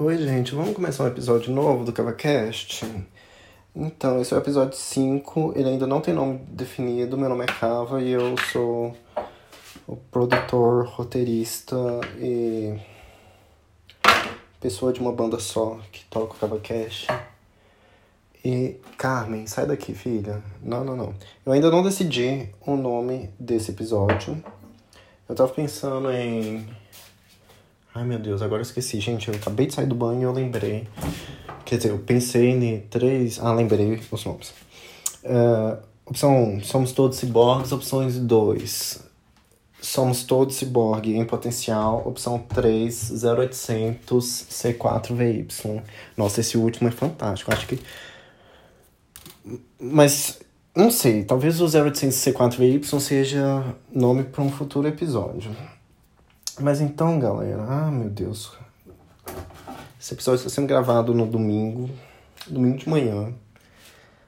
Oi, gente, vamos começar um episódio novo do CavaCast? Então, esse é o episódio 5, ele ainda não tem nome definido, meu nome é Cava e eu sou o produtor, roteirista e pessoa de uma banda só que toca o CavaCast. E, Carmen, sai daqui, filha. Não, não, não. Eu ainda não decidi o nome desse episódio. Eu tava pensando em Ai meu Deus, agora eu esqueci, gente. Eu acabei de sair do banho e eu lembrei. Quer dizer, eu pensei em três. Ah, lembrei os nomes. Uh, opção 1, um, somos todos ciborgues. Opções 2, somos todos ciborgue em potencial. Opção 3, 0800 C4VY. Nossa, esse último é fantástico. Acho que. Mas não sei, talvez o 0800 C4VY seja nome para um futuro episódio. Mas então, galera, ah, meu Deus. Esse episódio está sendo gravado no domingo, domingo de manhã,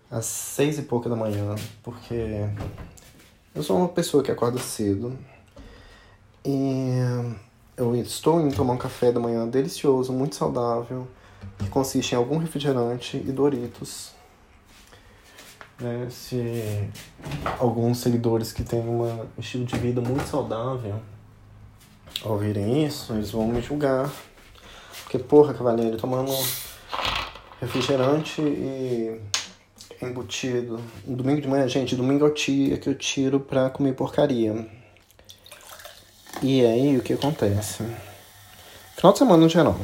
às seis e pouca da manhã, porque eu sou uma pessoa que acorda cedo e eu estou indo tomar um café da manhã delicioso, muito saudável, que consiste em algum refrigerante e Doritos. Né? Se alguns seguidores que têm um estilo de vida muito saudável ouvirem isso, eles vão me julgar. Porque, porra, cavaleiro, tomando refrigerante e embutido. Domingo de manhã, gente, domingo é o dia que eu tiro pra comer porcaria. E aí, o que acontece? Final de semana no geral.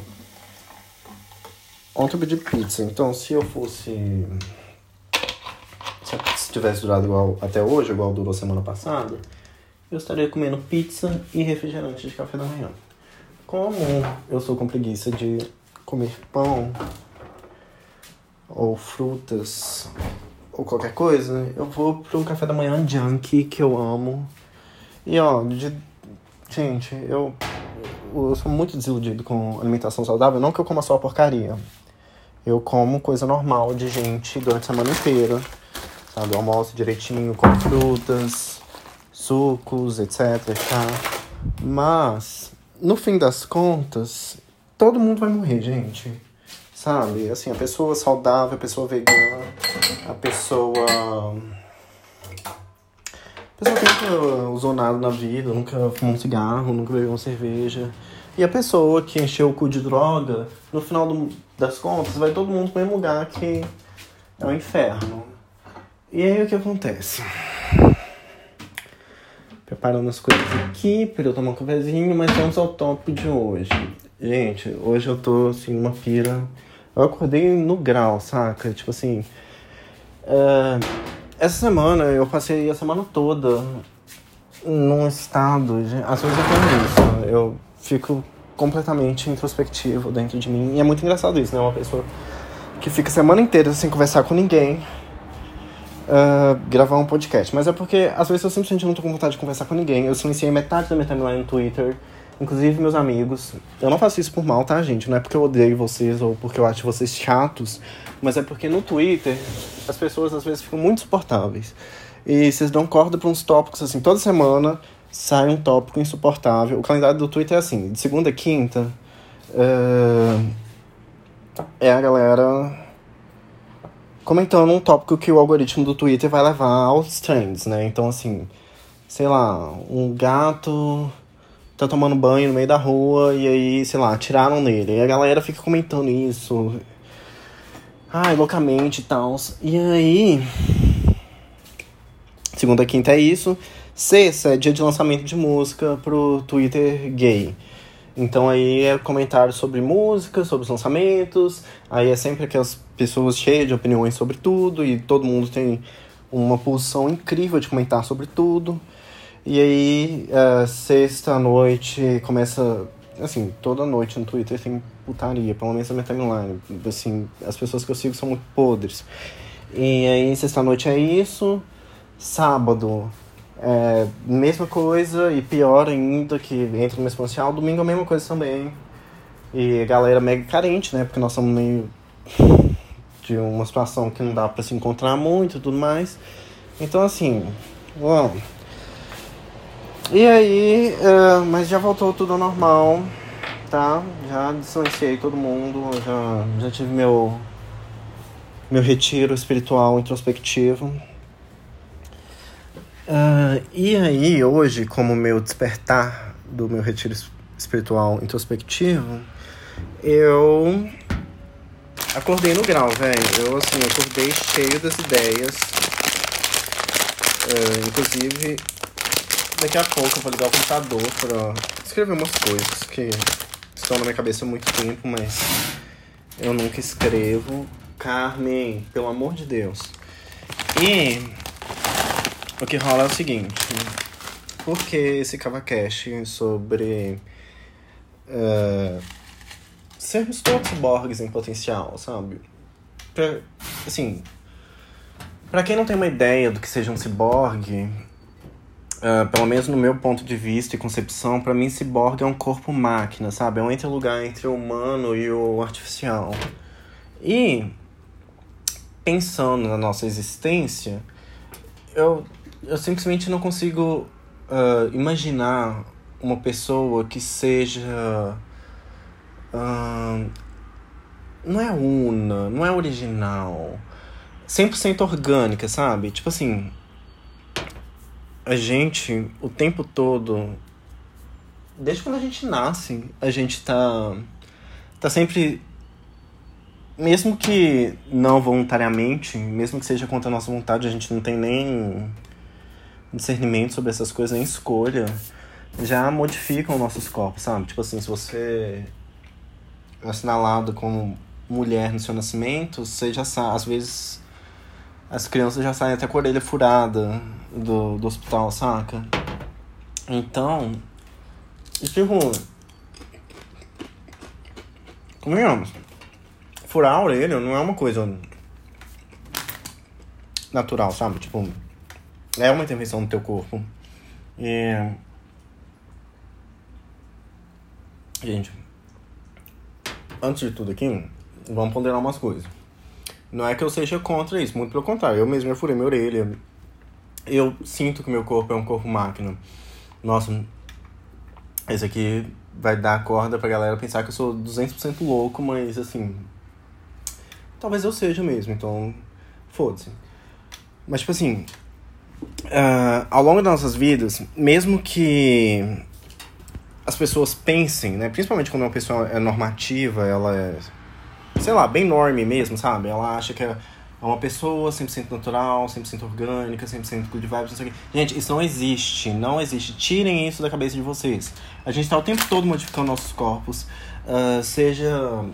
Ontem eu pedi pizza, então se eu fosse. Se tivesse durado igual até hoje, igual durou semana passada, eu estaria comendo pizza e refrigerante de café da manhã. Como eu sou com preguiça de comer pão ou frutas ou qualquer coisa, eu vou um café da manhã junk que eu amo. E ó, de, gente, eu, eu sou muito desiludido com alimentação saudável, não que eu coma só porcaria. Eu como coisa normal de gente durante a semana inteira. Sabe, eu almoço direitinho, com frutas, sucos, etc. Tá? Mas, no fim das contas, todo mundo vai morrer, gente. Sabe? Assim, a pessoa saudável, a pessoa vegana, a pessoa. A pessoa que nunca usou nada na vida, nunca fumou um cigarro, nunca bebeu uma cerveja. E a pessoa que encheu o cu de droga, no final do, das contas, vai todo mundo pro mesmo lugar que é o inferno. E aí o que acontece? Preparando as coisas aqui para eu tomar um cafezinho, mas vamos ao tópico de hoje. Gente, hoje eu tô assim numa pira. Eu acordei no grau, saca? Tipo assim. Uh, essa semana eu passei a semana toda num estado. De, às vezes eu tenho isso. Eu fico completamente introspectivo dentro de mim. E é muito engraçado isso, né? Uma pessoa que fica a semana inteira sem conversar com ninguém uh, gravar um podcast. Mas é porque, às vezes, eu simplesmente não tô com vontade de conversar com ninguém. Eu silenciei metade da minha timeline no Twitter, inclusive meus amigos. Eu não faço isso por mal, tá, gente? Não é porque eu odeio vocês ou porque eu acho vocês chatos, mas é porque no Twitter as pessoas às vezes ficam muito insuportáveis. E vocês dão corda pra uns tópicos assim, toda semana sai um tópico insuportável. O calendário do Twitter é assim, de segunda a quinta. Uh, é a galera comentando um tópico que o algoritmo do Twitter vai levar aos trends, né? Então, assim, sei lá, um gato tá tomando banho no meio da rua e aí, sei lá, tiraram nele. E a galera fica comentando isso. Ai, loucamente e tal. E aí. Segunda, quinta é isso. Sexta é dia de lançamento de música pro Twitter gay. Então aí é comentário sobre música, sobre os lançamentos. Aí é sempre aquelas pessoas cheias de opiniões sobre tudo e todo mundo tem uma posição incrível de comentar sobre tudo. E aí, uh, sexta noite começa. Assim, toda noite no Twitter tem putaria, pelo menos na minha timeline. Assim, as pessoas que eu sigo são muito podres. E aí, sexta noite é isso. Sábado, é, mesma coisa e pior ainda, que entra no mesmo potencial. Domingo é a mesma coisa também. E galera mega carente, né? Porque nós somos meio de uma situação que não dá para se encontrar muito e tudo mais. Então, assim, bom. E aí, uh, mas já voltou tudo ao normal. tá? Já distanciei todo mundo, já, já tive meu, meu retiro espiritual introspectivo. Uh, e aí, hoje, como meu despertar do meu retiro espiritual introspectivo, eu acordei no grau, velho. Eu, assim, acordei cheio das ideias. Uh, inclusive, daqui a pouco eu vou ligar o computador pra escrever umas coisas que estão na minha cabeça há muito tempo, mas eu nunca escrevo. Carmen, pelo amor de Deus. E o que rola é o seguinte. Por que esse CavaCast sobre uh, sermos todos borgs em potencial, sabe? Pra, assim, para quem não tem uma ideia do que seja um ciborgue, Uh, pelo menos no meu ponto de vista e concepção, para mim, ciborgue é um corpo-máquina, sabe? É um interlugar entre o humano e o artificial. E, pensando na nossa existência, eu, eu simplesmente não consigo uh, imaginar uma pessoa que seja. Uh, não é una, não é original. 100% orgânica, sabe? Tipo assim, a gente, o tempo todo, desde quando a gente nasce, a gente tá, tá sempre, mesmo que não voluntariamente, mesmo que seja contra a nossa vontade, a gente não tem nem discernimento sobre essas coisas, nem escolha, já modificam nossos corpos, sabe? Tipo assim, se você é assinalado como mulher no seu nascimento, você já sabe, às vezes as crianças já saem até com a orelha furada do, do hospital, saca? Então, e tipo, convenhamos, furar a orelha não é uma coisa natural, sabe? Tipo, é uma intervenção no teu corpo. Gente, antes de tudo aqui, vamos ponderar umas coisas. Não é que eu seja contra isso, muito pelo contrário. Eu mesmo já furei minha orelha. Eu sinto que meu corpo é um corpo máquina. Nossa, esse aqui vai dar corda pra galera pensar que eu sou 200% louco, mas assim. Talvez eu seja mesmo, então. Foda-se. Mas, tipo assim. Uh, ao longo das nossas vidas, mesmo que as pessoas pensem, né? Principalmente quando uma pessoa é normativa, ela é sei lá, bem norme mesmo, sabe? Ela acha que é uma pessoa 100% natural, 100% orgânica, 100% good vibes, não sei o quê. Gente, isso não existe, não existe. Tirem isso da cabeça de vocês. A gente tá o tempo todo modificando nossos corpos, uh, seja...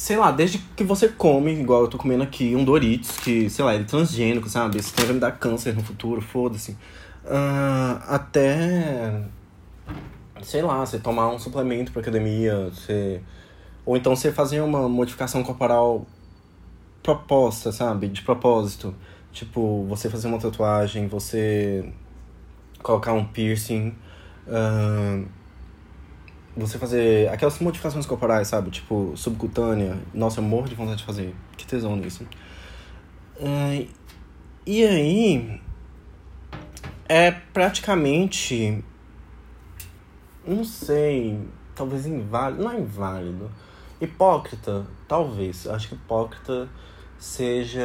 Sei lá, desde que você come, igual eu tô comendo aqui, um Doritos, que, sei lá, ele é transgênico, sabe? Isso vai me dar câncer no futuro, foda-se. Uh, até... Sei lá, você tomar um suplemento pra academia, você ou então você fazer uma modificação corporal proposta, sabe? De propósito. Tipo, você fazer uma tatuagem, você colocar um piercing, uh, você fazer aquelas modificações corporais, sabe? Tipo, subcutânea. Nossa, eu morro de vontade de fazer. Que tesão nisso. Uh, e aí, é praticamente. Não sei. Talvez inválido. Não é inválido Hipócrita, talvez. Acho que hipócrita seja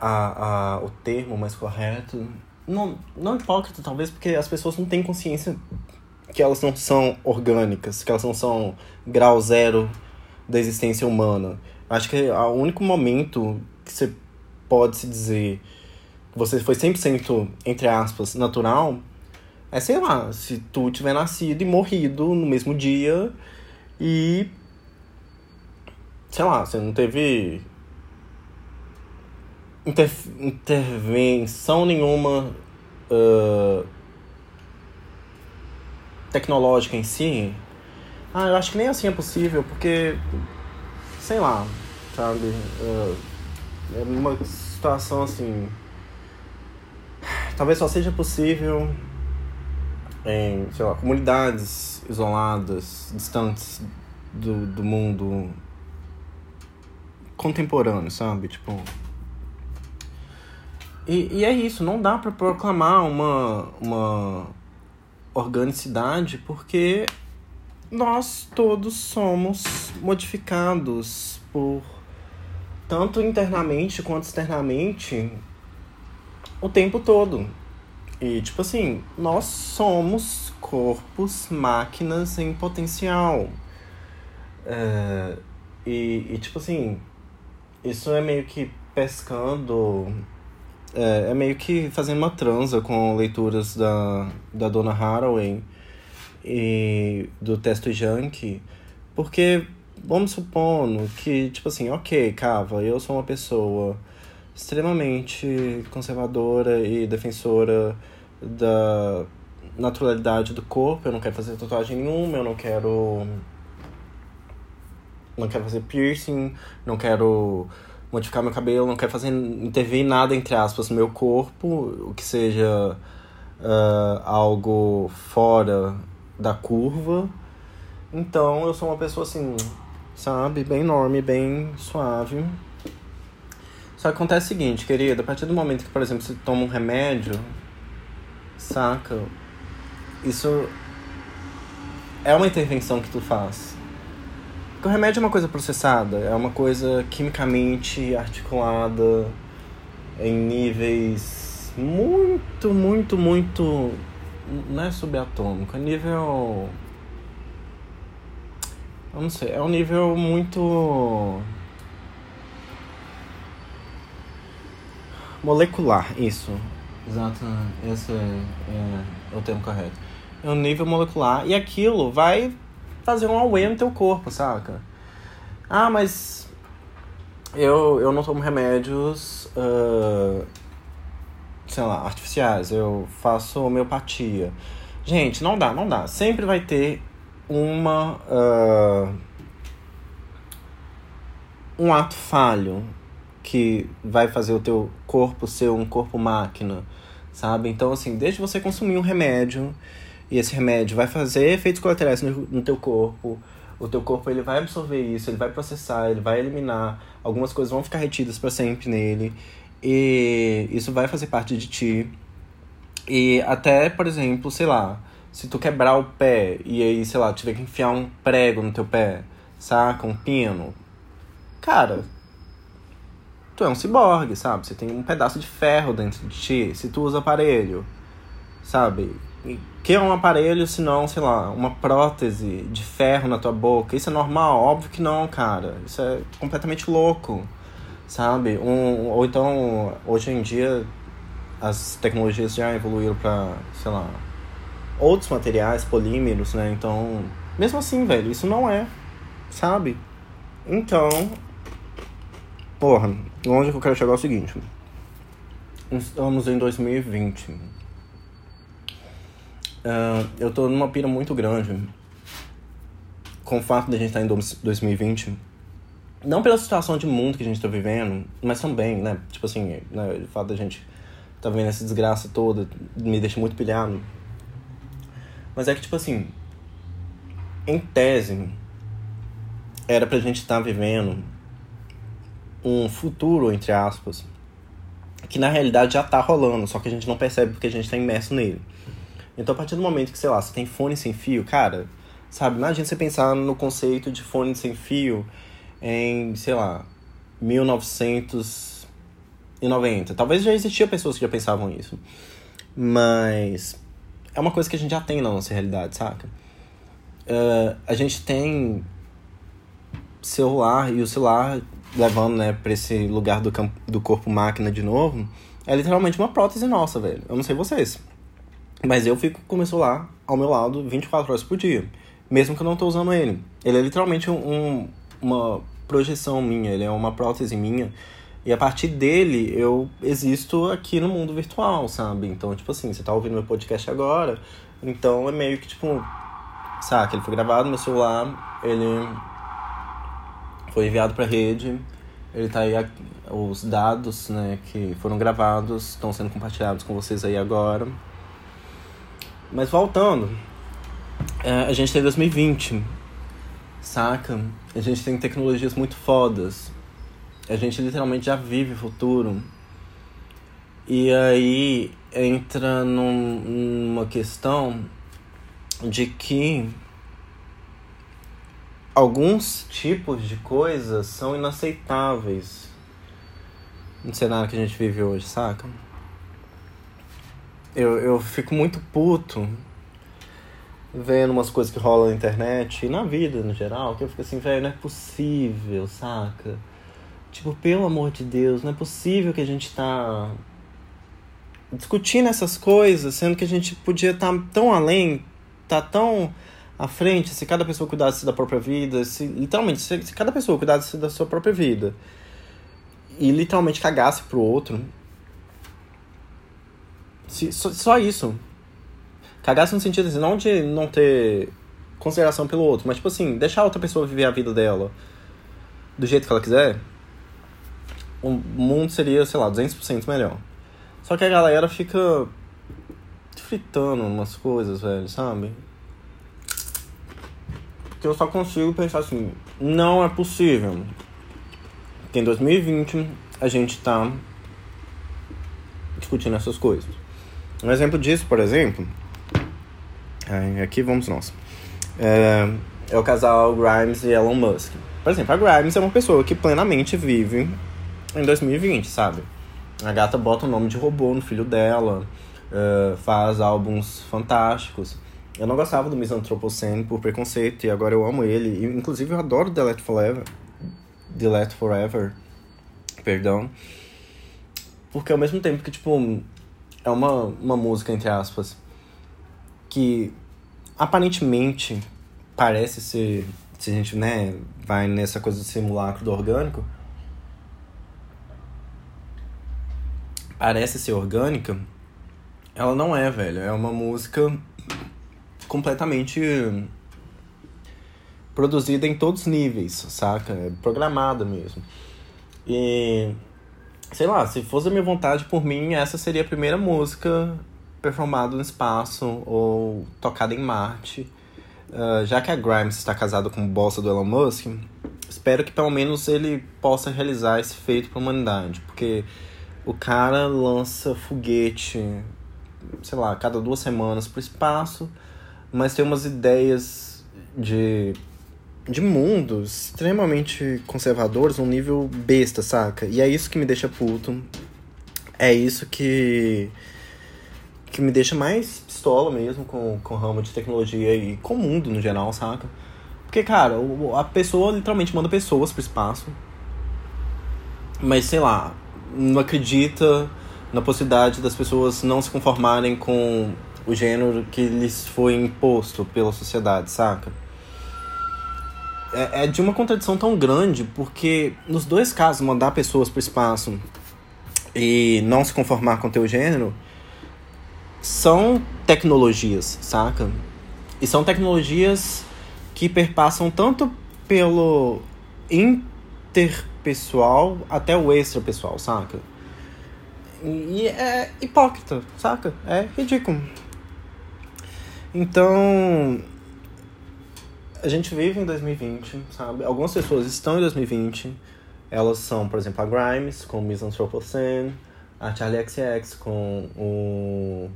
a, a, o termo mais correto. Não, não hipócrita, talvez, porque as pessoas não têm consciência que elas não são orgânicas, que elas não são grau zero da existência humana. Acho que o único momento que você pode se dizer que você foi 100%, entre aspas, natural é, sei lá, se tu tiver nascido e morrido no mesmo dia e sei lá, você não teve inter, intervenção nenhuma uh, tecnológica em si. Ah, eu acho que nem assim é possível, porque, sei lá, sabe? Uh, é uma situação assim. Talvez só seja possível em, sei lá, comunidades isoladas, distantes do, do mundo contemporâneo, sabe? Tipo. E, e é isso, não dá para proclamar uma, uma organicidade porque nós todos somos modificados por tanto internamente quanto externamente o tempo todo. E tipo assim, nós somos corpos, máquinas em potencial. É, e, e tipo assim, isso é meio que pescando. É, é, meio que fazendo uma transa com leituras da, da Dona Haraway e do Testo Junk. Porque vamos supondo que, tipo assim, ok, Cava, eu sou uma pessoa extremamente conservadora e defensora da naturalidade do corpo. Eu não quero fazer tatuagem nenhuma, eu não quero. Não quero fazer piercing, não quero modificar meu cabelo, não quero fazer intervir nada, entre aspas, no meu corpo, o que seja uh, algo fora da curva. Então eu sou uma pessoa assim, sabe, bem enorme, bem suave. Só que acontece o seguinte, querida, a partir do momento que, por exemplo, você toma um remédio, saca? Isso é uma intervenção que tu faz. Porque o remédio é uma coisa processada, é uma coisa quimicamente articulada em níveis muito, muito, muito. Não é subatômico, é nível. Eu não sei, é um nível muito Molecular, isso. Exato, esse é, é, o termo correto. É um nível molecular. E aquilo vai fazer um auê no teu corpo, saca? Ah, mas eu, eu não tomo remédios, uh, sei lá, artificiais. Eu faço homeopatia. Gente, não dá, não dá. Sempre vai ter uma... Uh, um ato falho que vai fazer o teu corpo ser um corpo máquina, sabe? Então, assim, desde você consumir um remédio, e esse remédio vai fazer efeitos colaterais no, no teu corpo, o teu corpo ele vai absorver isso, ele vai processar, ele vai eliminar, algumas coisas vão ficar retidas para sempre nele, e isso vai fazer parte de ti. E até, por exemplo, sei lá, se tu quebrar o pé e aí, sei lá, tiver que enfiar um prego no teu pé, saca? Um pino. Cara, tu é um ciborgue, sabe? Você tem um pedaço de ferro dentro de ti, se tu usa aparelho, sabe? Que é um aparelho se não, sei lá, uma prótese de ferro na tua boca? Isso é normal? Óbvio que não, cara. Isso é completamente louco, sabe? Um, ou então, hoje em dia, as tecnologias já evoluíram para, sei lá, outros materiais, polímeros, né? Então, mesmo assim, velho, isso não é, sabe? Então, porra, Onde que eu quero chegar é o seguinte. Estamos em 2020. Ah, eu tô numa pira muito grande com o fato de a gente estar tá em 2020. Não pela situação de mundo que a gente tá vivendo, mas também, né? Tipo assim, né, o fato da gente tá vivendo essa desgraça toda me deixa muito pilhado. Mas é que, tipo assim, em tese, era pra gente estar tá vivendo um futuro, entre aspas, que na realidade já tá rolando, só que a gente não percebe porque a gente tá imerso nele. Então, a partir do momento que, sei lá, você tem fone sem fio, cara, sabe, imagina você pensar no conceito de fone sem fio em, sei lá, 1990. Talvez já existia pessoas que já pensavam isso. Mas é uma coisa que a gente já tem na nossa realidade, saca? Uh, a gente tem celular e o celular levando, né, pra esse lugar do, campo, do corpo máquina de novo, é literalmente uma prótese nossa, velho. Eu não sei vocês. Mas eu fico com o meu celular ao meu lado 24 horas por dia. Mesmo que eu não tô usando ele. Ele é literalmente um, uma projeção minha, ele é uma prótese minha. E a partir dele eu existo aqui no mundo virtual, sabe? Então, tipo assim, você tá ouvindo meu podcast agora, então é meio que tipo. Saca, ele foi gravado no meu celular, ele foi enviado para a rede. Ele tá aí, os dados né, que foram gravados estão sendo compartilhados com vocês aí agora. Mas voltando, é, a gente tem 2020, saca? A gente tem tecnologias muito fodas. A gente literalmente já vive o futuro. E aí entra num, numa questão de que alguns tipos de coisas são inaceitáveis no cenário que a gente vive hoje, saca? Eu, eu fico muito puto vendo umas coisas que rolam na internet e na vida no geral, que eu fico assim, velho, não é possível, saca? Tipo, pelo amor de Deus, não é possível que a gente tá discutindo essas coisas, sendo que a gente podia estar tá tão além, tá tão à frente, se cada pessoa cuidasse da própria vida, se literalmente, se, se cada pessoa cuidasse da sua própria vida e literalmente cagasse pro outro, se, só, só isso, cagasse no sentido assim, não de não ter consideração pelo outro, mas tipo assim, deixar a outra pessoa viver a vida dela do jeito que ela quiser, o mundo seria, sei lá, 200% melhor. Só que a galera fica fritando umas coisas, velho, sabe? Que eu só consigo pensar assim, não é possível que em 2020 a gente tá discutindo essas coisas. Um exemplo disso, por exemplo, aqui vamos nós. É, é o casal Grimes e Elon Musk. Por exemplo, a Grimes é uma pessoa que plenamente vive em 2020, sabe? A gata bota o nome de robô no filho dela, uh, faz álbuns fantásticos. Eu não gostava do Misanthropocene por preconceito e agora eu amo ele. E, inclusive eu adoro The Let Forever. The Let Forever. Perdão. Porque ao mesmo tempo que, tipo, é uma, uma música, entre aspas, que aparentemente parece ser, se a gente, né, vai nessa coisa do simulacro do orgânico, parece ser orgânica, ela não é, velho. É uma música completamente produzida em todos os níveis, saca? É programada mesmo. E sei lá, se fosse a minha vontade por mim, essa seria a primeira música performada no espaço ou tocada em Marte. Uh, já que a Grimes está casada com o boss do Elon Musk, espero que pelo menos ele possa realizar esse feito para a humanidade, porque o cara lança foguete, sei lá, cada duas semanas pro espaço, mas tem umas ideias de, de mundo extremamente conservadores, um nível besta, saca? E é isso que me deixa puto. É isso que que me deixa mais pistola mesmo com, com o ramo de tecnologia e com o mundo no geral, saca? Porque, cara, a pessoa literalmente manda pessoas pro espaço. Mas, sei lá, não acredita na possibilidade das pessoas não se conformarem com o gênero que lhes foi imposto pela sociedade, saca? É, é de uma contradição tão grande, porque nos dois casos, mandar pessoas para o espaço e não se conformar com o teu gênero são tecnologias, saca? E são tecnologias que perpassam tanto pelo inter pessoal até o extra pessoal, saca? E é hipócrita, saca? É ridículo. Então, a gente vive em 2020, sabe? Algumas pessoas estão em 2020. Elas são, por exemplo, a Grimes com Miss Anthropocene, a Charlie XX com o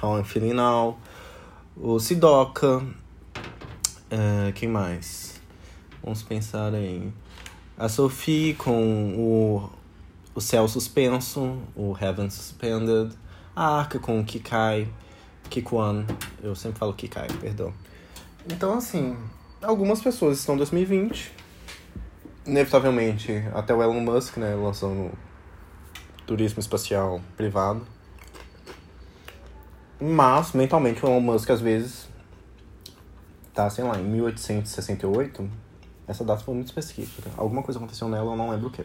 How I'm Feeling Now, o Sidoca, uh, quem mais? Vamos pensar em a Sophie com o, o Céu Suspenso, o Heaven Suspended. A Arca com o Kikai, Kikuan. Eu sempre falo Kikai, perdão. Então, assim, algumas pessoas estão em 2020. Inevitavelmente, até o Elon Musk, né, lançando turismo espacial privado. Mas, mentalmente, o Elon Musk, às vezes, tá, sei lá, em 1868 essa data foi muito específica. Alguma coisa aconteceu nela, eu não lembro o que.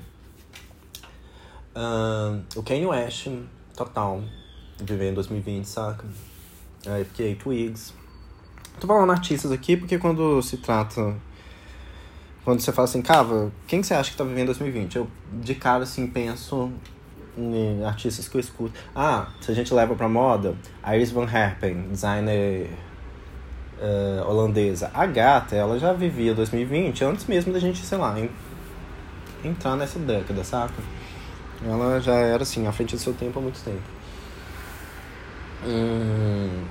Uh, o Kanye West, total, vivendo em 2020, saca? Aí fiquei Twigs. Tô falando artistas aqui porque quando se trata. Quando você fala assim, Cava, quem você acha que tá vivendo em 2020? Eu de cara assim penso em artistas que eu escuto. Ah, se a gente leva pra moda, Iris Van Herpen, designer uh, holandesa. A gata, ela já vivia 2020 antes mesmo da gente, sei lá, entrar nessa década, saca? Ela já era assim, à frente do seu tempo há muito tempo. Hum,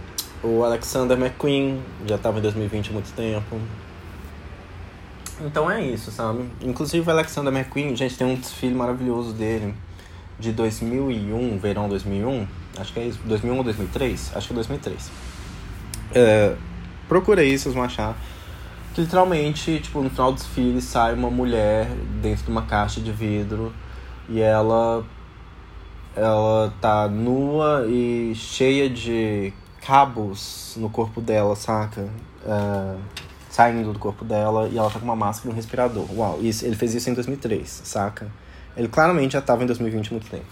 O Alexander McQueen já tava em 2020 há muito tempo. Então é isso, sabe? Inclusive o Alexander McQueen, gente, tem um desfile maravilhoso dele de 2001, verão 2001. Acho que é isso, 2001 ou 2003? Acho que é 2003. É, procura aí, vocês vão achar. Que literalmente, tipo, no final do desfile sai uma mulher dentro de uma caixa de vidro e ela ela tá nua e cheia de cabos no corpo dela, saca? Uh, saindo do corpo dela e ela tá com uma máscara e um respirador. Uau, isso, ele fez isso em 2003, saca? Ele claramente já tava em 2020 há muito tempo.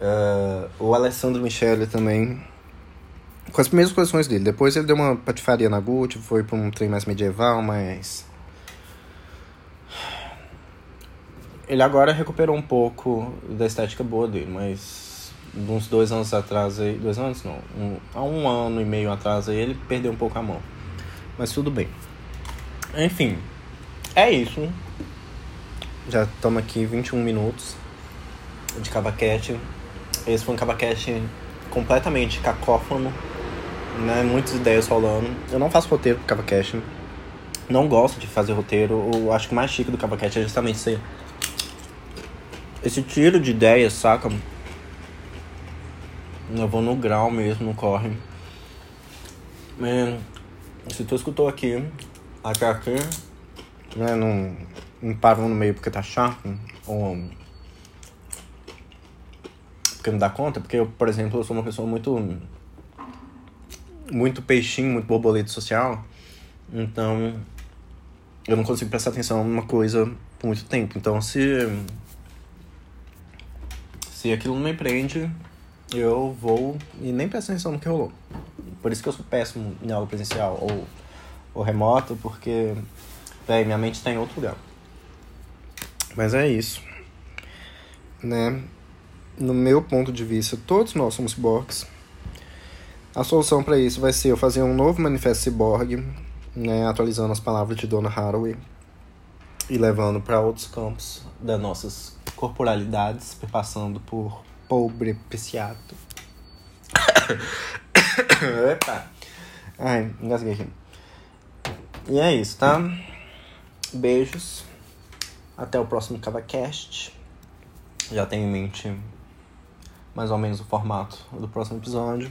Uh, o Alessandro Michele também com as primeiras coleções dele. Depois ele deu uma patifaria na Gucci, foi pra um trem mais medieval, mas. Ele agora recuperou um pouco da estética boa dele, mas uns dois anos atrás aí. Dois anos não. Um, há um ano e meio atrás aí ele perdeu um pouco a mão. Mas tudo bem. Enfim. É isso. Já estamos aqui 21 minutos de cavaquete. Esse foi um cavaquete completamente cacófono né? Muitas ideias rolando. Eu não faço roteiro pro CavaCast. Não gosto de fazer roteiro. Eu acho que o mais chique do CavaCast é justamente esse, esse tiro de ideias, saca? Eu vou no grau mesmo, no corre. Man, se tu escutou aqui, até aqui, né? Não, não paro no meio porque tá chato. Ou porque não dá conta, porque eu, por exemplo, eu sou uma pessoa muito muito peixinho, muito borboleta social. Então, eu não consigo prestar atenção numa coisa por muito tempo. Então, se se aquilo não me prende, eu vou e nem presto atenção no que rolou. Por isso que eu sou péssimo em aula presencial ou, ou remoto, porque véi, minha mente está em outro lugar. Mas é isso. Né? No meu ponto de vista, todos nós somos ciborgues a solução para isso vai ser eu fazer um novo manifesto cyborg, né, atualizando as palavras de Donna Haraway e levando para outros campos das nossas corporalidades, passando por pobre psiato. Epa! Ai, engasguei aqui. E é isso, tá? Beijos. Até o próximo CavaCast. Já tenho em mente mais ou menos o formato do próximo episódio.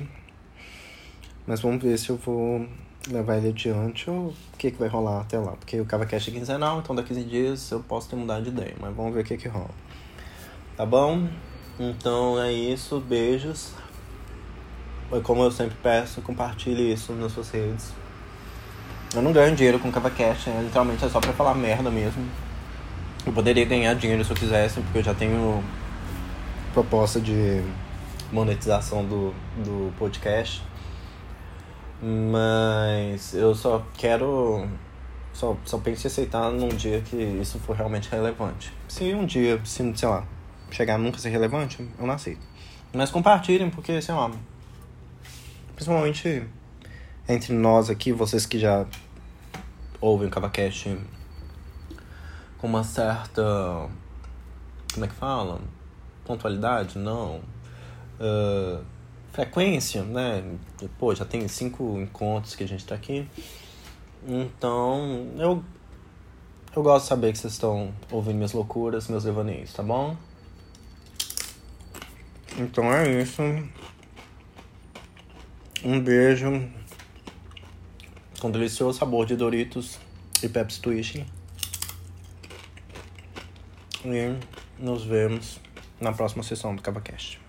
Mas vamos ver se eu vou levar ele adiante ou o que, que vai rolar até lá. Porque o CavaCast é quinzenal, então daqui a 15 dias eu posso ter mudado de ideia. Mas vamos ver o que, que rola. Tá bom? Então é isso. Beijos. Como eu sempre peço, compartilhe isso nas suas redes. Eu não ganho dinheiro com CavaCast, né? literalmente é só pra falar merda mesmo. Eu poderia ganhar dinheiro se eu quisesse, porque eu já tenho proposta de monetização do, do podcast. Mas eu só quero. Só, só penso em aceitar num dia que isso for realmente relevante. Se um dia, se, sei lá, chegar a nunca ser relevante, eu não aceito. Mas compartilhem, porque, sei lá. Principalmente entre nós aqui, vocês que já ouvem o Cavacast com uma certa. Como é que fala? Pontualidade? Não. Uh, frequência, né? Pô, já tem cinco encontros que a gente tá aqui. Então, eu eu gosto de saber que vocês estão ouvindo minhas loucuras, meus devaneios, tá bom? Então é isso. Um beijo com delicioso sabor de Doritos e Pepsi Twist. E nos vemos na próxima sessão do CabaCast.